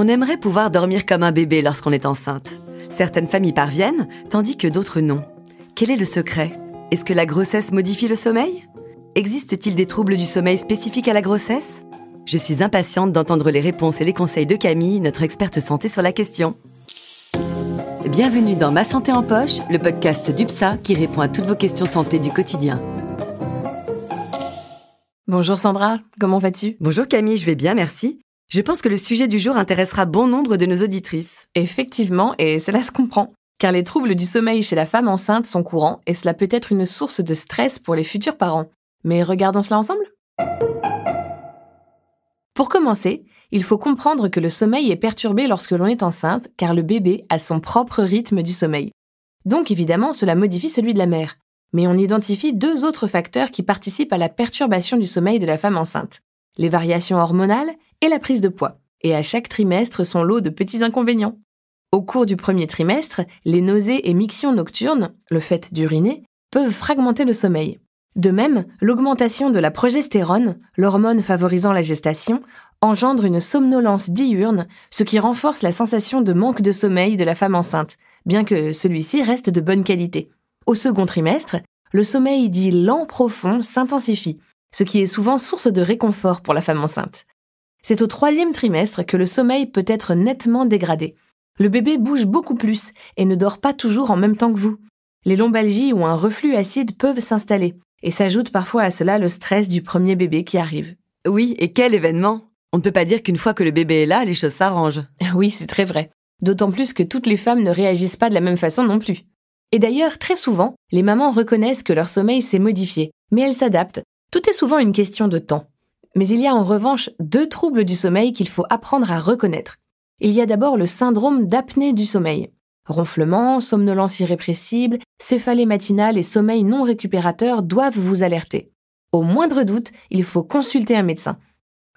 On aimerait pouvoir dormir comme un bébé lorsqu'on est enceinte. Certaines familles parviennent, tandis que d'autres non. Quel est le secret? Est-ce que la grossesse modifie le sommeil? Existe-t-il des troubles du sommeil spécifiques à la grossesse? Je suis impatiente d'entendre les réponses et les conseils de Camille, notre experte santé sur la question. Bienvenue dans Ma Santé en Poche, le podcast d'UPSA qui répond à toutes vos questions santé du quotidien. Bonjour Sandra, comment vas-tu? Bonjour Camille, je vais bien, merci. Je pense que le sujet du jour intéressera bon nombre de nos auditrices. Effectivement, et cela se comprend, car les troubles du sommeil chez la femme enceinte sont courants et cela peut être une source de stress pour les futurs parents. Mais regardons cela ensemble Pour commencer, il faut comprendre que le sommeil est perturbé lorsque l'on est enceinte car le bébé a son propre rythme du sommeil. Donc évidemment, cela modifie celui de la mère. Mais on identifie deux autres facteurs qui participent à la perturbation du sommeil de la femme enceinte. Les variations hormonales et la prise de poids. Et à chaque trimestre, son lot de petits inconvénients. Au cours du premier trimestre, les nausées et mictions nocturnes, le fait d'uriner, peuvent fragmenter le sommeil. De même, l'augmentation de la progestérone, l'hormone favorisant la gestation, engendre une somnolence diurne, ce qui renforce la sensation de manque de sommeil de la femme enceinte, bien que celui-ci reste de bonne qualité. Au second trimestre, le sommeil dit lent profond s'intensifie, ce qui est souvent source de réconfort pour la femme enceinte. C'est au troisième trimestre que le sommeil peut être nettement dégradé. Le bébé bouge beaucoup plus et ne dort pas toujours en même temps que vous. Les lombalgies ou un reflux acide peuvent s'installer, et s'ajoute parfois à cela le stress du premier bébé qui arrive. Oui, et quel événement On ne peut pas dire qu'une fois que le bébé est là, les choses s'arrangent. Oui, c'est très vrai. D'autant plus que toutes les femmes ne réagissent pas de la même façon non plus. Et d'ailleurs, très souvent, les mamans reconnaissent que leur sommeil s'est modifié, mais elles s'adaptent. Tout est souvent une question de temps. Mais il y a en revanche deux troubles du sommeil qu'il faut apprendre à reconnaître. Il y a d'abord le syndrome d'apnée du sommeil. Ronflement, somnolence irrépressible, céphalée matinale et sommeil non récupérateur doivent vous alerter. Au moindre doute, il faut consulter un médecin.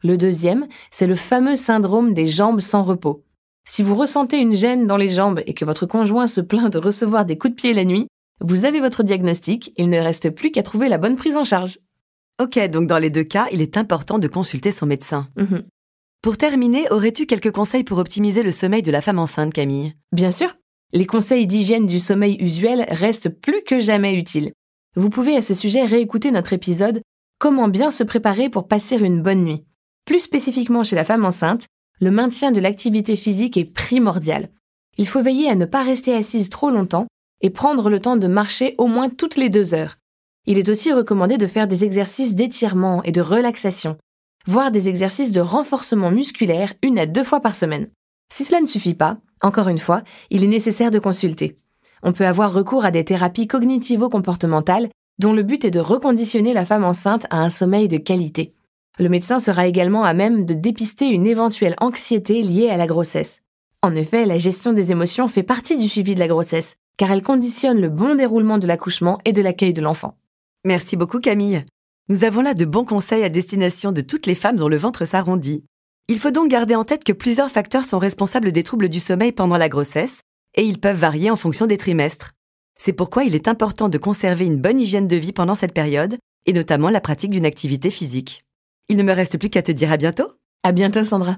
Le deuxième, c'est le fameux syndrome des jambes sans repos. Si vous ressentez une gêne dans les jambes et que votre conjoint se plaint de recevoir des coups de pied la nuit, vous avez votre diagnostic, il ne reste plus qu'à trouver la bonne prise en charge. Ok, donc dans les deux cas, il est important de consulter son médecin. Mhm. Pour terminer, aurais-tu quelques conseils pour optimiser le sommeil de la femme enceinte, Camille? Bien sûr, les conseils d'hygiène du sommeil usuel restent plus que jamais utiles. Vous pouvez à ce sujet réécouter notre épisode Comment bien se préparer pour passer une bonne nuit. Plus spécifiquement chez la femme enceinte, le maintien de l'activité physique est primordial. Il faut veiller à ne pas rester assise trop longtemps et prendre le temps de marcher au moins toutes les deux heures. Il est aussi recommandé de faire des exercices d'étirement et de relaxation, voire des exercices de renforcement musculaire une à deux fois par semaine. Si cela ne suffit pas, encore une fois, il est nécessaire de consulter. On peut avoir recours à des thérapies cognitivo-comportementales dont le but est de reconditionner la femme enceinte à un sommeil de qualité. Le médecin sera également à même de dépister une éventuelle anxiété liée à la grossesse. En effet, la gestion des émotions fait partie du suivi de la grossesse, car elle conditionne le bon déroulement de l'accouchement et de l'accueil de l'enfant. Merci beaucoup, Camille. Nous avons là de bons conseils à destination de toutes les femmes dont le ventre s'arrondit. Il faut donc garder en tête que plusieurs facteurs sont responsables des troubles du sommeil pendant la grossesse, et ils peuvent varier en fonction des trimestres. C'est pourquoi il est important de conserver une bonne hygiène de vie pendant cette période, et notamment la pratique d'une activité physique. Il ne me reste plus qu'à te dire à bientôt. À bientôt, Sandra.